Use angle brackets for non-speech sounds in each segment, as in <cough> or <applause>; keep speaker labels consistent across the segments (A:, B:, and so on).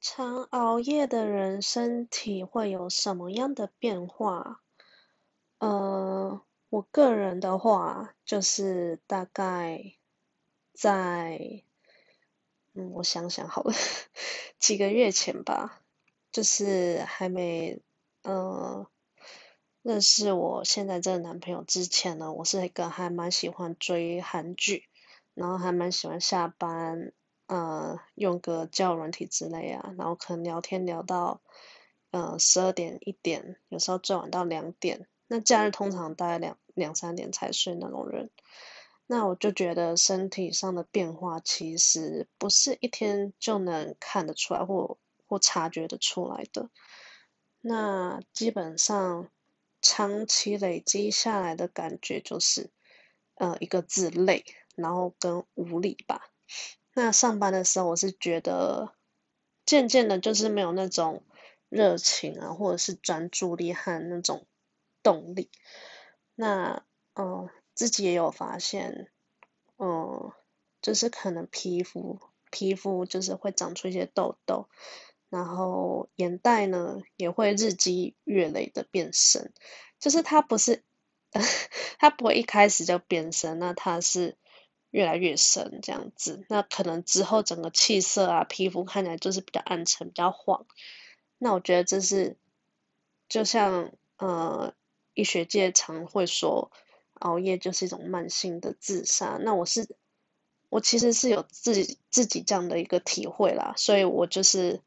A: 常熬夜的人身体会有什么样的变化？呃，我个人的话，就是大概在，嗯，我想想好了，<laughs> 几个月前吧，就是还没，呃，认识我现在这个男朋友之前呢，我是一个还蛮喜欢追韩剧，然后还蛮喜欢下班。呃，用个交友软体之类啊，然后可能聊天聊到呃十二点一点，有时候最晚到两点。那假日通常大概两两三点才睡那种人，那我就觉得身体上的变化其实不是一天就能看得出来或或察觉得出来的。那基本上长期累积下来的感觉就是呃一个字累，然后跟无力吧。那上班的时候，我是觉得渐渐的，就是没有那种热情啊，或者是专注力和那种动力。那嗯，自己也有发现，嗯，就是可能皮肤皮肤就是会长出一些痘痘，然后眼袋呢也会日积月累的变深，就是它不是 <laughs> 它不会一开始就变深，那它是。越来越深这样子，那可能之后整个气色啊，皮肤看起来就是比较暗沉、比较黄。那我觉得这是，就像呃，医学界常会说，熬夜就是一种慢性的自杀。那我是，我其实是有自己自己这样的一个体会啦，所以我就是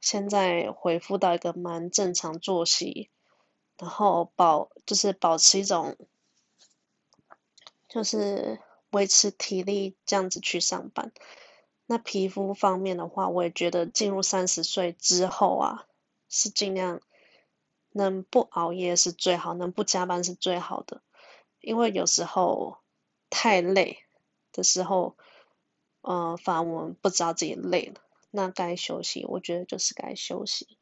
A: 现在恢复到一个蛮正常作息，然后保就是保持一种，就是。维持体力这样子去上班，那皮肤方面的话，我也觉得进入三十岁之后啊，是尽量能不熬夜是最好，能不加班是最好的。因为有时候太累的时候，呃，反而我们不知道自己累了，那该休息，我觉得就是该休息。